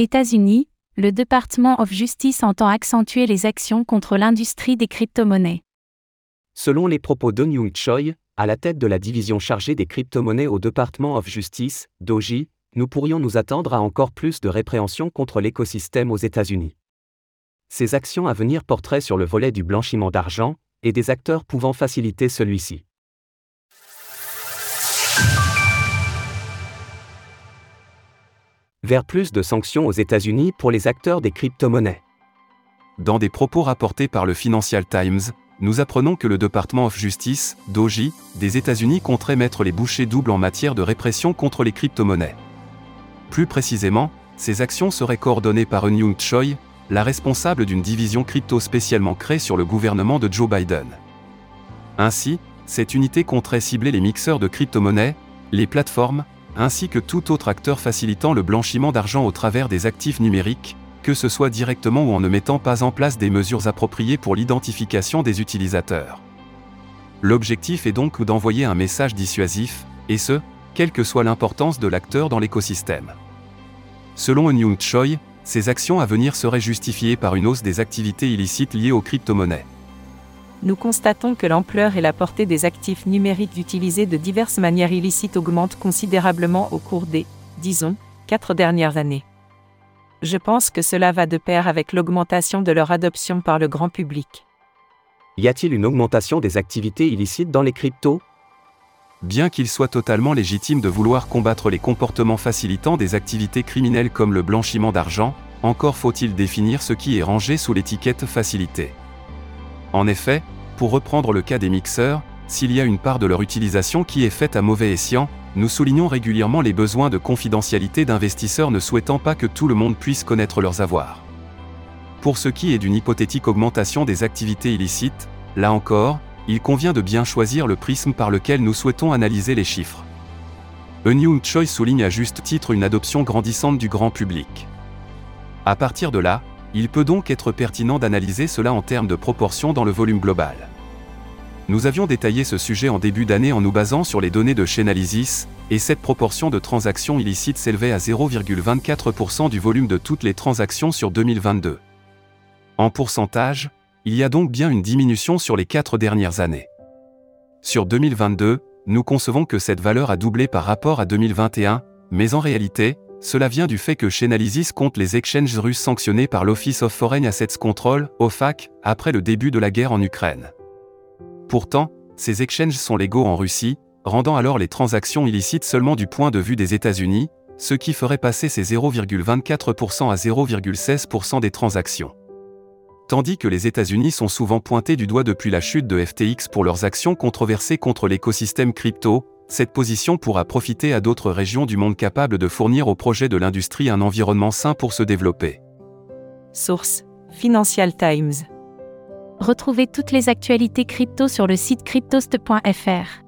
États-Unis, le Department of Justice entend accentuer les actions contre l'industrie des crypto-monnaies. Selon les propos d'Eun Young Choi, à la tête de la division chargée des crypto-monnaies au Department of Justice, DOJI, nous pourrions nous attendre à encore plus de répréhensions contre l'écosystème aux États-Unis. Ces actions à venir porteraient sur le volet du blanchiment d'argent, et des acteurs pouvant faciliter celui-ci. Vers plus de sanctions aux États-Unis pour les acteurs des crypto-monnaies. Dans des propos rapportés par le Financial Times, nous apprenons que le Department of Justice, DOJ, des États-Unis compterait mettre les bouchées doubles en matière de répression contre les crypto-monnaies. Plus précisément, ces actions seraient coordonnées par Eun Young Choi, la responsable d'une division crypto spécialement créée sur le gouvernement de Joe Biden. Ainsi, cette unité compterait cibler les mixeurs de crypto-monnaies, les plateformes, ainsi que tout autre acteur facilitant le blanchiment d'argent au travers des actifs numériques, que ce soit directement ou en ne mettant pas en place des mesures appropriées pour l'identification des utilisateurs. L'objectif est donc d'envoyer un message dissuasif, et ce, quelle que soit l'importance de l'acteur dans l'écosystème. Selon Eun Choi, ces actions à venir seraient justifiées par une hausse des activités illicites liées aux crypto-monnaies. Nous constatons que l'ampleur et la portée des actifs numériques utilisés de diverses manières illicites augmentent considérablement au cours des, disons, quatre dernières années. Je pense que cela va de pair avec l'augmentation de leur adoption par le grand public. Y a-t-il une augmentation des activités illicites dans les cryptos? Bien qu'il soit totalement légitime de vouloir combattre les comportements facilitant des activités criminelles comme le blanchiment d'argent, encore faut-il définir ce qui est rangé sous l'étiquette facilité. En effet, pour reprendre le cas des mixeurs, s'il y a une part de leur utilisation qui est faite à mauvais escient, nous soulignons régulièrement les besoins de confidentialité d'investisseurs ne souhaitant pas que tout le monde puisse connaître leurs avoirs. Pour ce qui est d'une hypothétique augmentation des activités illicites, là encore, il convient de bien choisir le prisme par lequel nous souhaitons analyser les chiffres. Eun Choi souligne à juste titre une adoption grandissante du grand public. À partir de là, il peut donc être pertinent d'analyser cela en termes de proportion dans le volume global. Nous avions détaillé ce sujet en début d'année en nous basant sur les données de Chainalysis, et cette proportion de transactions illicites s'élevait à 0,24% du volume de toutes les transactions sur 2022. En pourcentage, il y a donc bien une diminution sur les quatre dernières années. Sur 2022, nous concevons que cette valeur a doublé par rapport à 2021, mais en réalité, cela vient du fait que Chainalysis compte les exchanges russes sanctionnés par l'Office of Foreign Assets Control, OFAC, après le début de la guerre en Ukraine. Pourtant, ces exchanges sont légaux en Russie, rendant alors les transactions illicites seulement du point de vue des États-Unis, ce qui ferait passer ces 0,24% à 0,16% des transactions. Tandis que les États-Unis sont souvent pointés du doigt depuis la chute de FTX pour leurs actions controversées contre l'écosystème crypto, cette position pourra profiter à d'autres régions du monde capables de fournir aux projets de l'industrie un environnement sain pour se développer. Source Financial Times. Retrouvez toutes les actualités crypto sur le site cryptost.fr.